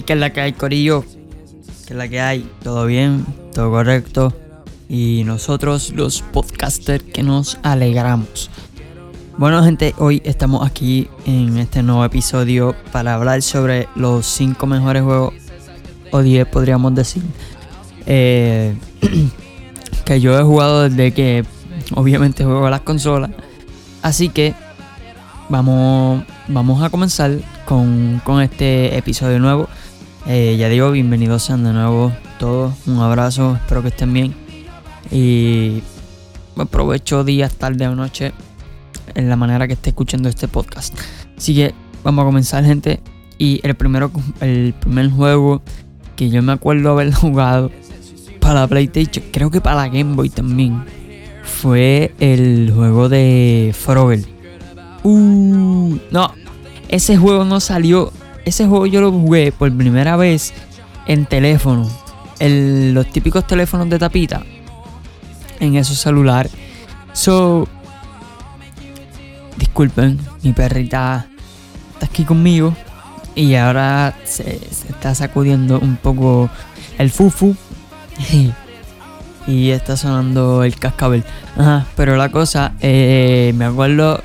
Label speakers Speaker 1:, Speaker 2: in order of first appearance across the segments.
Speaker 1: ¿Y qué es la que hay, Corillo? ¿Qué es la que hay? ¿Todo bien? ¿Todo correcto? Y nosotros, los podcasters, que nos alegramos. Bueno, gente, hoy estamos aquí en este nuevo episodio para hablar sobre los 5 mejores juegos, o 10 podríamos decir, eh, que yo he jugado desde que obviamente juego a las consolas. Así que vamos, vamos a comenzar con, con este episodio nuevo. Eh, ya digo, bienvenidos sean de nuevo todos. Un abrazo, espero que estén bien. Y aprovecho días, tarde o noche en la manera que esté escuchando este podcast. Así que vamos a comenzar, gente. Y el primero, el primer juego que yo me acuerdo haber jugado para la PlayStation, creo que para la Game Boy también, fue el juego de Frogger. Uh, no, ese juego no salió. Ese juego yo lo jugué por primera vez en teléfono. En los típicos teléfonos de tapita. En esos celulares. So. Disculpen, mi perrita está aquí conmigo. Y ahora se, está sacudiendo un poco el fufu. y está sonando el cascabel. Ajá, pero la cosa, eh, me acuerdo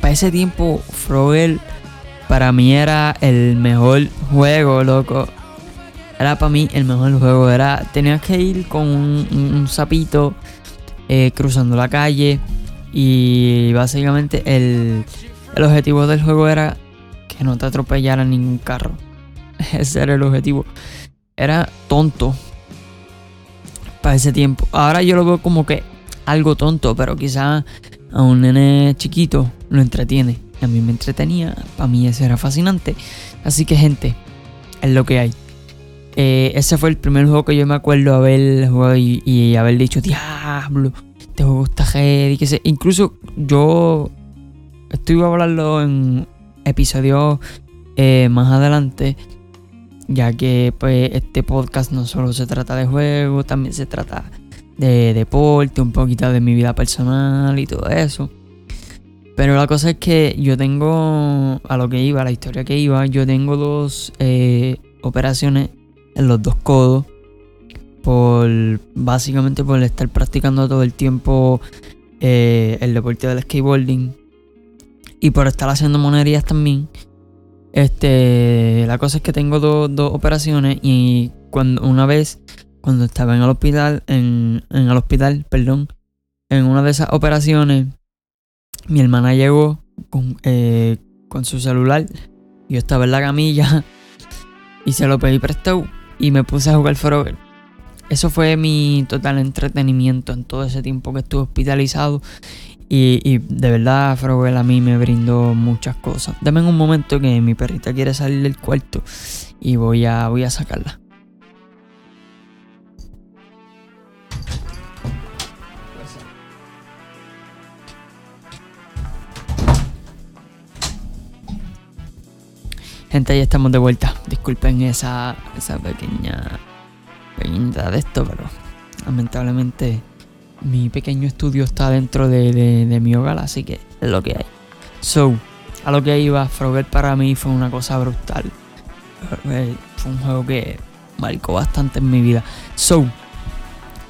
Speaker 1: para ese tiempo, Frogel para mí era el mejor juego, loco. Era para mí el mejor juego. Era, tenías que ir con un, sapito eh, cruzando la calle. Y básicamente el, el objetivo del juego era que no te atropellara ningún carro. Ese era el objetivo. Era tonto para ese tiempo. Ahora yo lo veo como que algo tonto, pero quizás a un nene chiquito lo entretiene. A mí me entretenía, para mí eso era fascinante. Así que gente, es lo que hay. Eh, ese fue el primer juego que yo me acuerdo haber jugado y, haber dicho, diablo, este juego está heavy. Que Incluso yo estuve a hablarlo en episodios eh, más adelante, ya que pues este podcast no solo se trata de juegos, también se trata de deporte, un poquito de mi vida personal y todo eso. Pero la cosa es que yo tengo, a lo que iba, a la historia que iba, yo tengo dos eh, operaciones en los dos codos. Por básicamente por estar practicando todo el tiempo eh, el deporte del skateboarding. Y por estar haciendo monerías también. Este, la cosa es que tengo dos operaciones y cuando una vez cuando estaba en el hospital, en, el hospital, perdón, en una de esas operaciones, mi hermana llegó con, eh, con su celular. Yo estaba en la camilla y se lo pedí prestado y me puse a jugar Frogger. Eso fue mi total entretenimiento en todo ese tiempo que estuve hospitalizado. Y, de verdad, Frogger a mí me brindó muchas cosas. Dame un momento que mi perrita quiere salir del cuarto y voy a, voy a sacarla. Gente, ya estamos de vuelta. Disculpen esa, esa pequeña pequeña de esto, pero lamentablemente mi pequeño estudio está dentro de, mi hogar, así que es lo que hay. So, a lo que iba, Frogger para mí fue una cosa brutal. Fue un juego que marcó bastante en mi vida. So,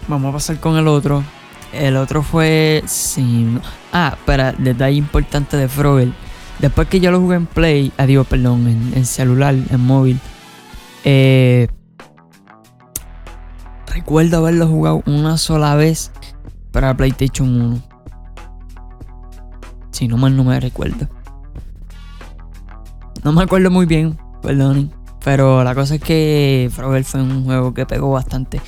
Speaker 1: vamos a pasar con el otro. El otro fue. Sin... Ah, para detalle importante de Frogger Después que yo lo jugué en Play, adiós, perdón, en, celular, en móvil, eh, recuerdo haberlo jugado una sola vez para PlayStation 1. Si no mal no me recuerdo. No me acuerdo muy bien, perdón. Pero la cosa es que Frogger fue un juego que pegó bastante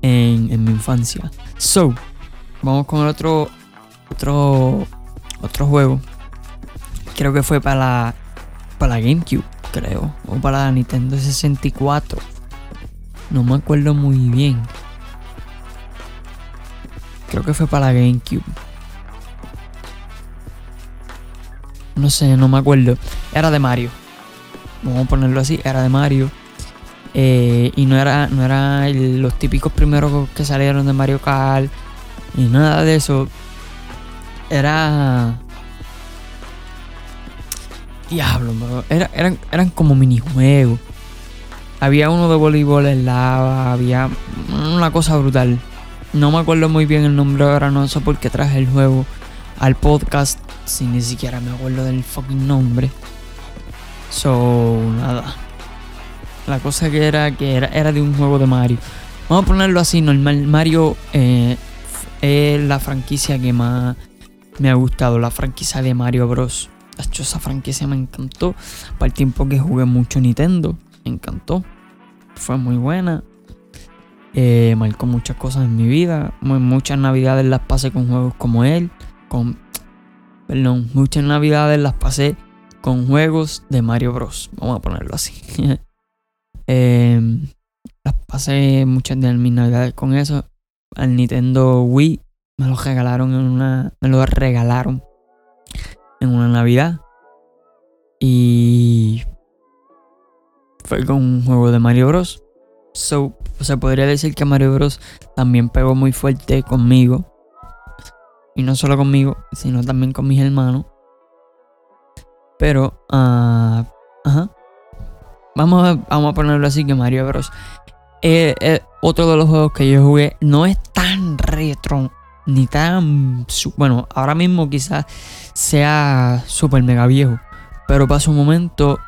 Speaker 1: en, mi infancia. So, vamos con otro, otro, otro juego creo que fue para la, para la GameCube, creo, o para la Nintendo 64. No me acuerdo muy bien. Creo que fue para la GameCube. No sé, no me acuerdo. Era de Mario. Vamos a ponerlo así, era de Mario. Eh, y no era, no era los típicos primeros que salieron de Mario Kart. Y nada de eso. Era Diablo, eran, eran como minijuegos. Había uno de voleibol en lava, había una cosa brutal. No me acuerdo muy bien el nombre ahora, no sé por qué traje el juego al podcast si ni siquiera me acuerdo del fucking nombre. So, nada. La cosa que era que era, era de un juego de Mario. Vamos a ponerlo así, normal. Mario eh, es la franquicia que más me ha gustado, la franquicia de Mario Bros. Esa franquicia me encantó. Para el tiempo que jugué mucho Nintendo, me encantó. Fue muy buena. Eh, marcó muchas cosas en mi vida. Muchas navidades las pasé con juegos como él. Con, perdón, muchas navidades las pasé con juegos de Mario Bros. Vamos a ponerlo así. Em, las pasé muchas de mis navidades con eso. Al Nintendo Wii me lo regalaron en una. Me lo regalaron en una Navidad. Y fue con un juego de Mario Bros. So, o sea, podría decir que Mario Bros. también pegó muy fuerte conmigo. Y no solo conmigo, sino también con mis hermanos. Pero, uh, ajá. Vamos a, vamos a ponerlo así que Mario Bros. Eh, eh, otro de los juegos que yo jugué no es tan retro ni tan... Bueno, ahora mismo quizás sea súper mega viejo. Pero para su momento...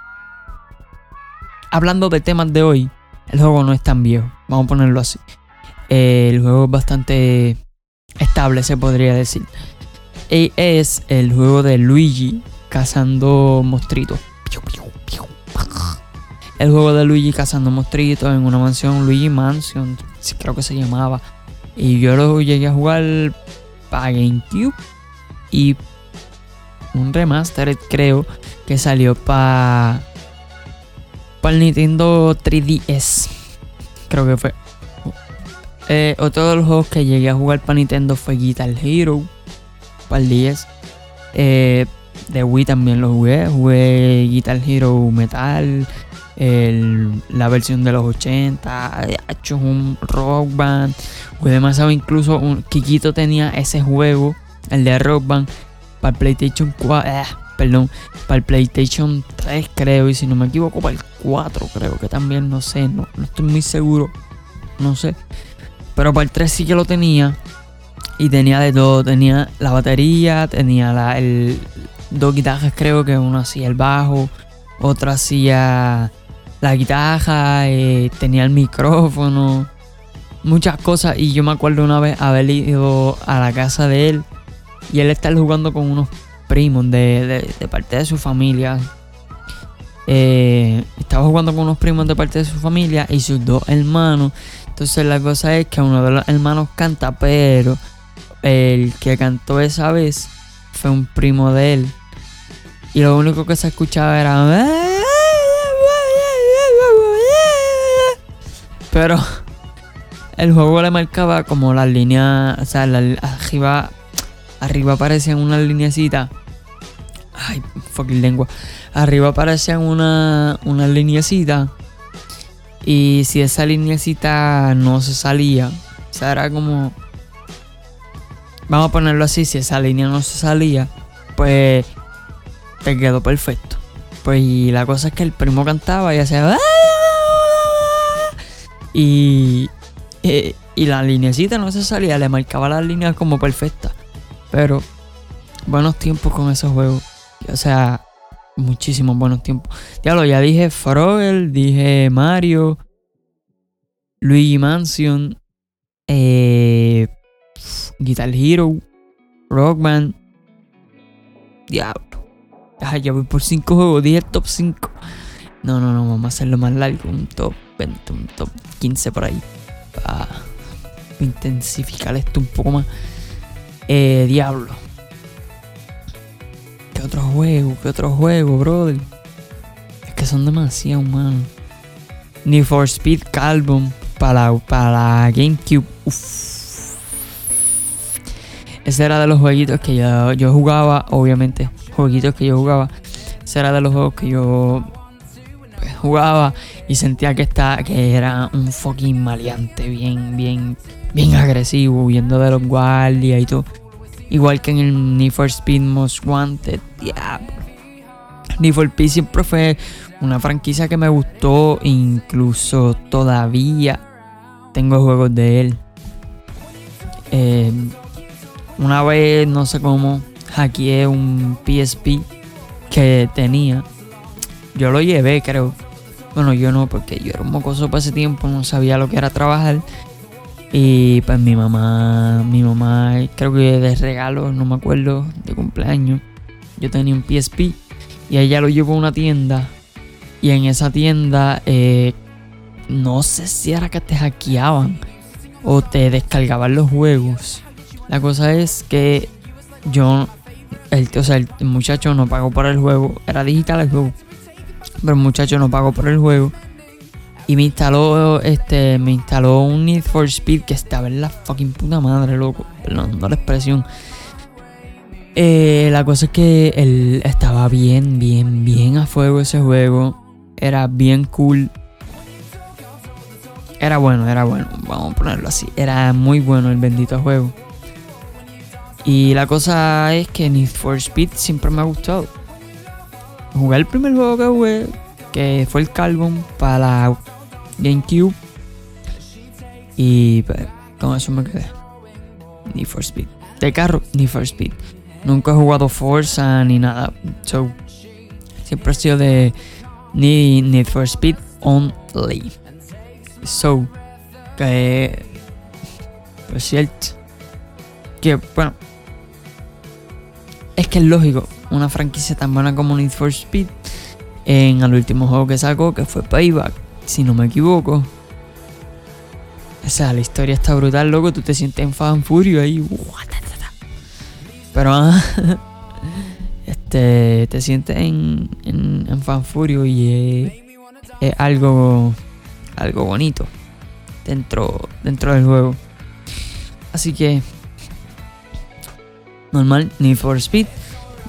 Speaker 1: Hablando de temas de hoy, el juego no es tan viejo. Vamos a ponerlo así. el juego es bastante estable, se podría decir. Y es el juego de Luigi cazando monstruitos. El juego de Luigi cazando monstruitos en una mansión, Luigi Mansion, creo que se llamaba. Y yo lo llegué a jugar para GameCube y un remaster creo que salió para para Nintendo 3DS. Creo que fue. Eh, otro de los juegos que llegué a jugar para Nintendo fue Guitar Hero para el 10. Eh, de Wii también lo jugué. Jugué Guitar Hero Metal, la versión de los 80, hecho un rock band. Fue demasiado, incluso un, Kikito tenía ese juego, el de rock band, para PlayStation 4, eh, perdón, para el PlayStation 3 creo, y si no me equivoco, para el 4 creo que también, no sé, no, no estoy muy seguro, no sé. Pero para el 3 sí que lo tenía. Y tenía de todo. Tenía la batería, tenía la, el, dos guitarras creo que uno hacía el bajo, otro hacía la guitarra, eh, tenía el micrófono, muchas cosas. Y yo me acuerdo una vez haber ido a la casa de él y él estar jugando con unos primos de, parte de su familia. Eh, estaba jugando con unos primos de parte de su familia y sus dos hermanos. Entonces la cosa es que uno de los hermanos canta, pero el que cantó esa vez fue un primo de él. Y lo único que se escuchaba era... Pero el juego le marcaba como las líneas, o sea, arriba, arriba aparecían unas lineecitas. Ay, fucking lengua. Arriba aparecían una, una lineecita. Y si esa lineecita no se salía, o sea, era como. Vamos a ponerlo así: si esa línea no se salía, pues te quedó perfecto. Pues y la cosa es que el primo cantaba y hacía. Y, eh, y la linecita no se salía, le marcaba las líneas como perfecta. Pero buenos tiempos con esos juegos. O sea, muchísimos buenos tiempos. Diablo, ya dije Frogel, dije Mario, Luigi Mansion, eh, Guitar Hero, Rockman. Diablo. ya voy por 5 juegos, dije top 5. No, no, no, vamos a hacerlo más largo, un top 20, un top 15 por ahí. Para intensificar esto un poco más. Eh, Diablo. ¿Qué otro juego? ¿Qué otro juego, brother? Es que son demasiado humanos. Need for Speed Carbon para, para GameCube. Uf. Ese era de los jueguitos que yo, yo jugaba, obviamente. Jueguitos que yo jugaba. Ese era de los juegos que yo jugaba y sentía que, está, que era un fucking maleante, bien, bien, bien agresivo, huyendo de los guardias y todo. Igual que en el Need for Speed Most Wanted, diablo. Need for Speed siempre fue una franquicia que me gustó, incluso todavía tengo juegos de él. Eh, una vez, no sé cómo, hackeé un PSP que tenía. Yo lo llevé, creo. Bueno, yo no, porque yo era un mocoso para ese tiempo, no sabía lo que era trabajar. Y pues mi mamá, mi mamá, creo que de regalo, no me acuerdo, de cumpleaños, yo tenía un PSP y ella lo llevó a una tienda. Y en esa tienda, eh, no sé si era que te hackeaban o te descargaban los juegos. La cosa es que yo, el, o sea, el muchacho no pagó por el juego, era digital el juego, pero el muchacho no pagó por el juego y me instaló, este, me instaló un Need for Speed que estaba en la fucking puta madre, loco. Perdón, no la expresión. Eh, la cosa es que él estaba bien, bien, bien a fuego ese juego. Era bien cool. Era bueno, era bueno. Vamos a ponerlo así. Era muy bueno el bendito juego. Y la cosa es que Need for Speed siempre me ha gustado. Jugué el primer juego que jugué, que fue el Carbon para la GameCube. Y pues, con eso me quedé. Need for Speed. De carro, Need for Speed. Nunca he jugado Forza ni nada. So, siempre he sido de Need, for Speed only. So, que. Pues cierto. Que, bueno. Es que es lógico. Una franquicia tan buena como Need for Speed. En el último juego que sacó, que fue Payback si no me equivoco. O sea, la historia está brutal, loco. Tú te sientes en fan furio ahí. Pero este, te sientes en, en, fan furio y es, algo, algo bonito dentro, dentro del juego. Así que, normal, Need for Speed.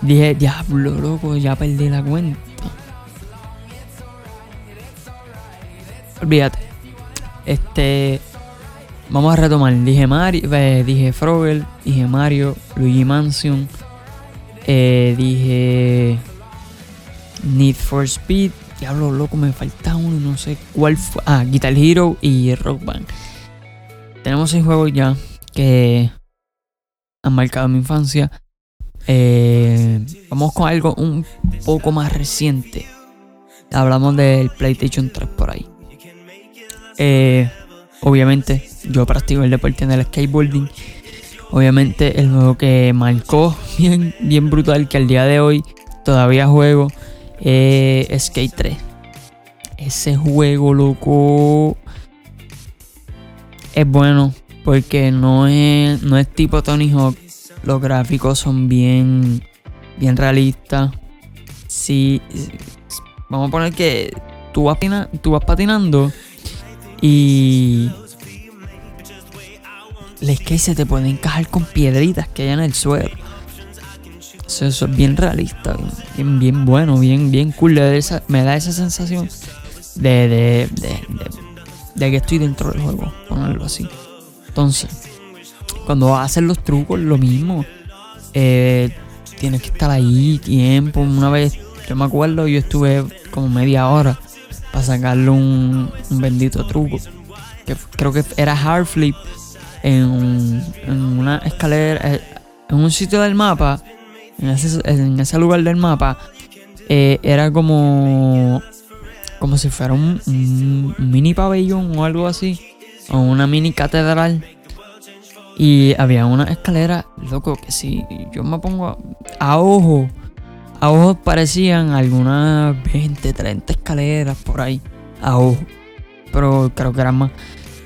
Speaker 1: Dije, diablo, loco, ya perdí la cuenta. Olvídate. Este. Vamos a retomar. Dije Mario. Eh, dije Frogel. Dije Mario. Luigi Mansion. Eh, dije. Need for Speed. Diablo loco, me falta uno. No sé cuál fue. Ah, Guitar Hero y Rock Band. Tenemos seis juegos ya que han marcado mi infancia. Eh, vamos con algo un poco más reciente. Hablamos del PlayStation 3 por ahí. Eh, obviamente, yo practico el deporte en el skateboarding. Obviamente, el juego que marcó bien, bien brutal, que al día de hoy todavía juego, es Skate 3. Ese juego, loco, es bueno porque no es, no es tipo Tony Hawk. Los gráficos son bien, bien realistas. Si, vamos a poner que tú vas, tú vas patinando y es que se te puede encajar con piedritas que hay en el suelo. Eso, es bien realista, bien, bien bueno, bien, bien cool. me da esa sensación de, de, de, que estoy dentro del juego, ponerlo así. Entonces, cuando hacen los trucos, lo mismo. Eh, tienes que estar ahí tiempo. Una vez, yo me acuerdo, yo estuve como media hora para sacarle un, bendito truco. Que creo que era hard flip en, una escalera, eh, en un sitio del mapa, en ese, lugar del mapa, eh, era como, como si fuera un, mini pabellón o algo así, o una mini catedral. Y había una escalera, loco, que si yo me pongo a ojo a ojo parecían algunas 20, 30 escaleras por ahí. A ojo. Pero creo que eran más.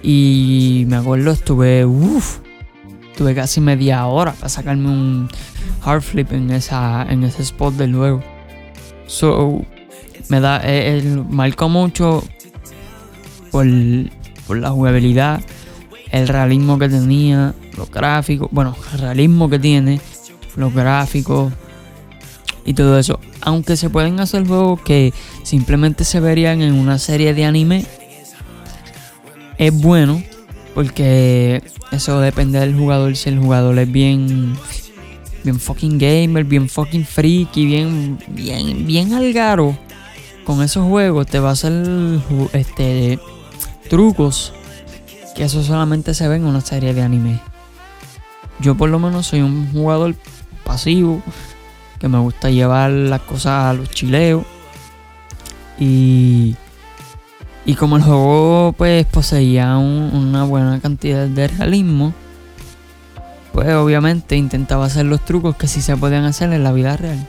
Speaker 1: Y me acuerdo, estuve. Uff. Tuve casi media hora para sacarme un hard flip en, esa, en ese spot del juego. So, me da. Eh, el, marcó mucho por, por la jugabilidad, el realismo que tenía, los gráficos. Bueno, el realismo que tiene, los gráficos, y todo eso. Aunque se pueden hacer juegos que simplemente se verían en una serie de anime, es bueno porque eso depende del jugador. Si el jugador es bien, bien fucking gamer, bien fucking freaky, bien, bien, bien algaro, con esos juegos te va a hacer este, trucos que eso solamente se ve en una serie de anime. Yo por lo menos soy un jugador pasivo que me gusta llevar las cosas a los chileos. Y y como el juego pues poseía una buena cantidad de realismo pues obviamente intentaba hacer los trucos que sí se podían hacer en la vida real.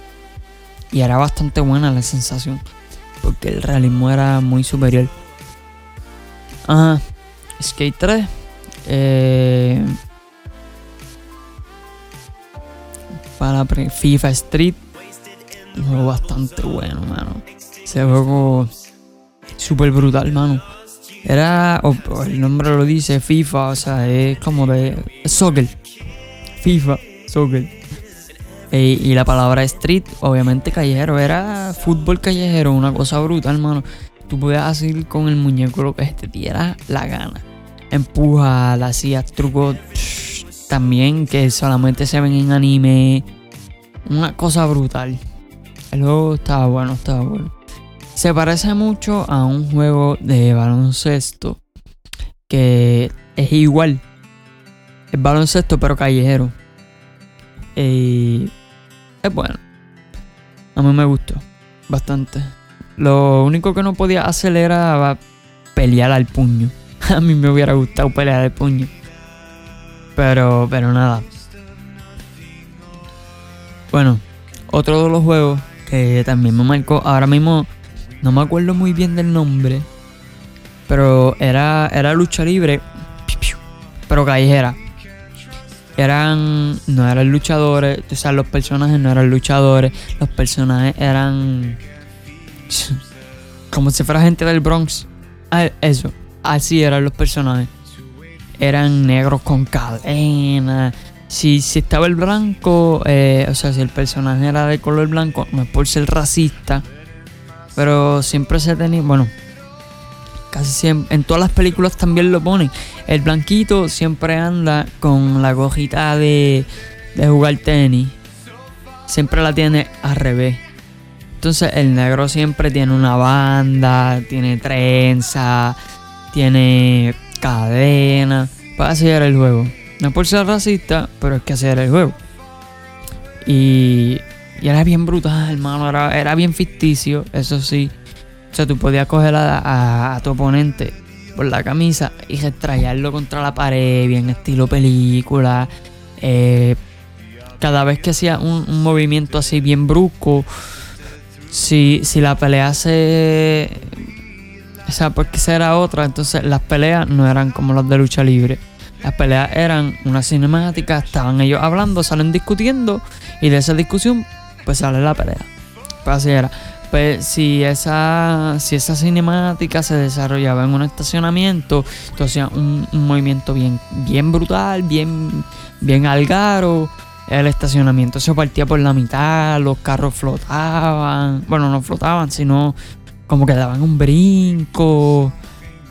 Speaker 1: Y era bastante buena la sensación porque el realismo era muy superior. Ajá Skate 3. Eh, para FIFA Street. Un juego bastante bueno, mano. Ese juego súper brutal, mano. Era, el nombre lo dice, FIFA, o sea, es como de soccer. FIFA, soccer. E, y la palabra street, obviamente callejero, era fútbol callejero, una cosa brutal, mano tú podías hacer con el muñeco lo que te diera la gana. Empuja, hacías trucos también que solamente se ven en anime. Una cosa brutal. El juego estaba bueno, estaba bueno. Se parece mucho a un juego de baloncesto que es igual. Es baloncesto pero callejero. Y es bueno. A mí me gustó bastante. Lo único que no podía hacer era pelear al puño. A mí me hubiera gustado pelear al puño. Pero, pero nada. Bueno, otro de los juegos que también me marcó. Ahora mismo no me acuerdo muy bien del nombre. Pero era, era lucha libre. Pero callejera. Eran. No eran luchadores. O sea, los personajes no eran luchadores. Los personajes eran como si fuera gente del Bronx. Ah, eso, así eran los personajes. Eran negros con cadena. Si, si estaba el blanco, eh, o sea, si el personaje era de color blanco, no es por ser racista, pero siempre se tenía, bueno, casi siempre, en todas las películas también lo ponen. El blanquito siempre anda con la gojita de, de jugar tenis. Siempre la tiene al revés. Entonces el negro siempre tiene una banda, tiene trenza, tiene cadena. Para hacer el juego. No por ser racista, pero es que hacer el juego. Y, y era bien brutal, hermano. Era, era, bien ficticio, eso sí. O sea, tú podías coger a, tu oponente por la camisa y restrayarlo contra la pared, bien estilo película. Eh, cada vez que hacía un, un movimiento así bien brusco si, si la pelea se. O sea, porque esa era otra, entonces las peleas no eran como las de lucha libre. Las peleas eran una cinemática, estaban ellos hablando, salen discutiendo y de esa discusión pues sale la pelea. Pues así era. Pues si esa, si esa cinemática se desarrollaba en un estacionamiento, entonces un, un movimiento bien, bien brutal, bien, bien algaro, el estacionamiento se partía por la mitad, los carros flotaban, bueno, no flotaban, sino como que daban un brinco,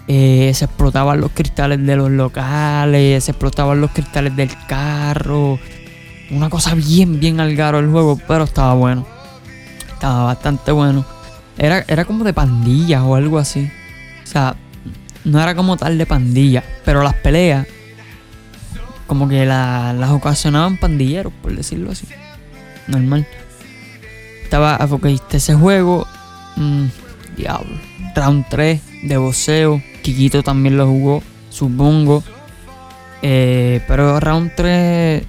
Speaker 1: eh, se explotaban los cristales de los locales, se explotaban los cristales del carro, una cosa bien, bien algaro el juego, pero estaba bueno, estaba bastante bueno. Era, era como de pandillas o algo así, o sea, no era como tal de pandilla, pero las peleas como que las ocasionaban pandilleros, por decirlo así. Normal. Estaba, este ese juego. Mmm, diablo. Round 3 de boxeo. Kikito también lo jugó, supongo. Eh, pero Round 3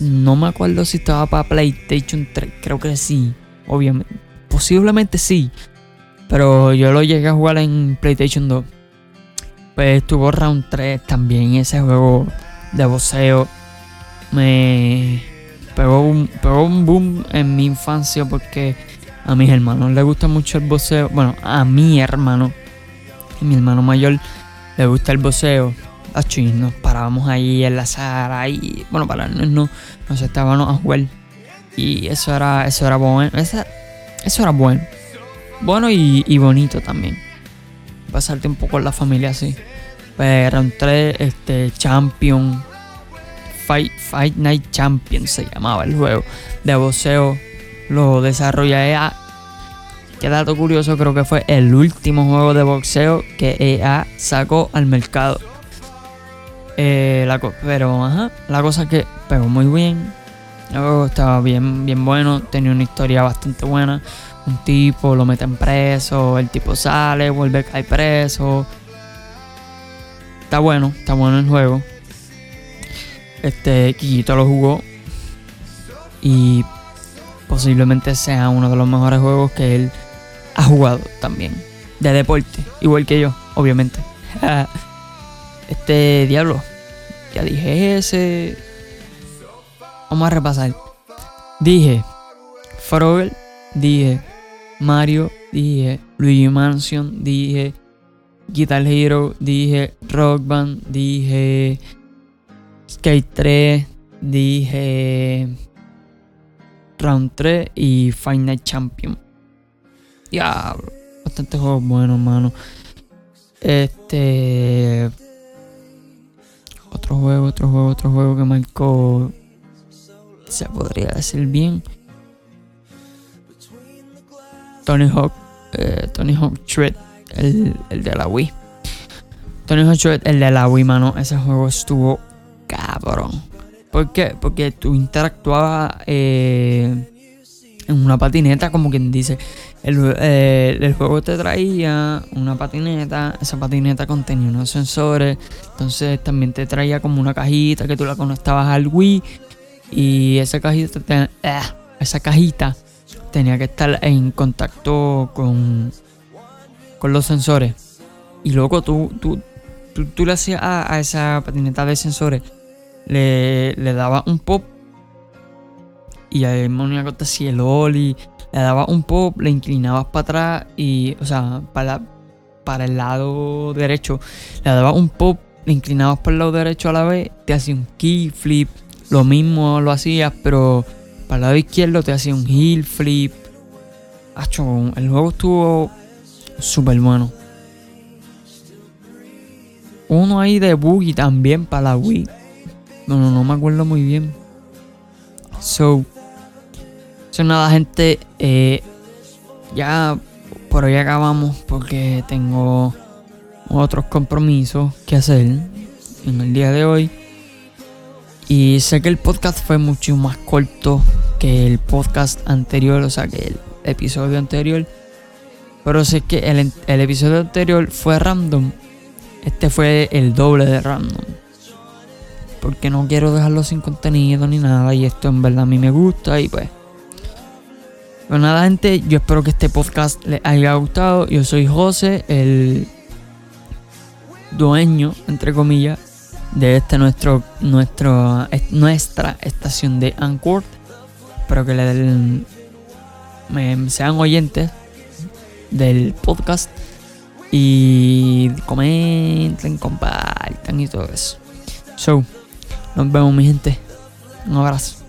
Speaker 1: no me acuerdo si estaba para PlayStation 3. Creo que sí. Obviamente. Posiblemente sí. Pero yo lo llegué a jugar en PlayStation 2. Pues estuvo Round 3 también. Ese juego de boxeo me pegó un, pegó un boom en mi infancia porque a mis hermanos les gusta mucho el boxeo. Bueno, a mi hermano, y mi hermano mayor, le gusta el boxeo. Así nos parábamos ahí en la sala y bueno, para no, nos estábamos a jugar. Y eso era, eso era bueno. Eso, era bueno. Bueno y, y bonito también. Pasarte un poco en la familia así. Pues eran tres este, Champion. Fight, Fight Night Champion se llamaba el juego de boxeo. Lo desarrolla EA. qué dato curioso, creo que fue el último juego de boxeo que EA sacó al mercado. Eh, la pero, ajá, la cosa que pegó muy bien. El juego estaba bien, bien bueno, tenía una historia bastante buena. Un tipo lo meten preso, el tipo sale, vuelve a caer preso. Está bueno, está bueno el juego. Este, Kikito lo jugó. Y posiblemente sea uno de los mejores juegos que él ha jugado también. De deporte, igual que yo, obviamente. este diablo, ya dije ese. Vamos a repasar. Dije Frogel, dije Mario, dije Luigi Mansion, dije Guitar Hero, dije Rock Band, dije Skate 3, dije Round 3 y Final Champion. Diablo, bastante juegos buenos, mano. Este. Otro juego, otro juego, otro juego que marcó. Se podría decir bien. Tony Hawk. Eh, Tony Hawk Shred. El, el, de la Wii. Tony Hawk Shred, el de la Wii, mano. Ese juego estuvo cabrón. ¿Por qué? Porque tú interactuabas eh, en una patineta, como quien dice. Eh, el, juego te traía una patineta, esa patineta contenía unos sensores, entonces también te traía como una cajita que tú la conectabas al Wii y esa cajita, eh, esa cajita tenía que estar en contacto con, con los sensores. Y luego tú, tú, tú, le hacías a, esa patineta de sensores, le, le dabas un pop y ahí una cosa así el oli le dabas un pop, le inclinabas para atrás y, o sea, para, para el lado derecho, le dabas un pop, le inclinabas para el lado derecho a la vez, te hacía un key flip, lo mismo lo hacías, pero para el lado izquierdo te hacía un heel flip. Acho, el juego estuvo súper bueno. Uno ahí de boogie también para la Wii. No, no me acuerdo muy bien. So, nada, gente. Eh, ya por hoy acabamos porque tengo otros compromisos que hacer en el día de hoy. Y sé que el podcast fue mucho más corto que el podcast anterior, o sea, que el episodio anterior. Pero sé que el, el episodio anterior fue random. Este fue el doble de random. Porque no quiero dejarlo sin contenido ni nada. Y esto en verdad a mí me gusta. Y pues pero nada, gente, yo espero que este podcast les haya gustado. Yo soy José, el dueño, entre comillas, de este nuestro, nuestro, nuestra estación de Anchor. Espero que le den, sean oyentes del podcast y comenten, compartan y todo eso. So, nos vemos mi gente. Un abrazo.